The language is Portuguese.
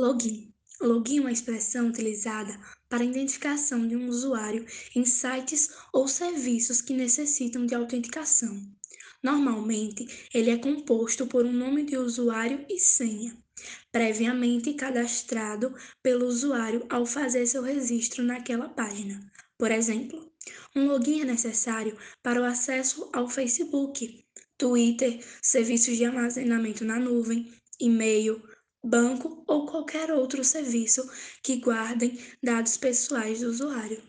Login. Login é uma expressão utilizada para identificação de um usuário em sites ou serviços que necessitam de autenticação. Normalmente, ele é composto por um nome de usuário e senha, previamente cadastrado pelo usuário ao fazer seu registro naquela página. Por exemplo, um login é necessário para o acesso ao Facebook, Twitter, serviços de armazenamento na nuvem, e-mail, banco ou qualquer outro serviço que guardem dados pessoais do usuário.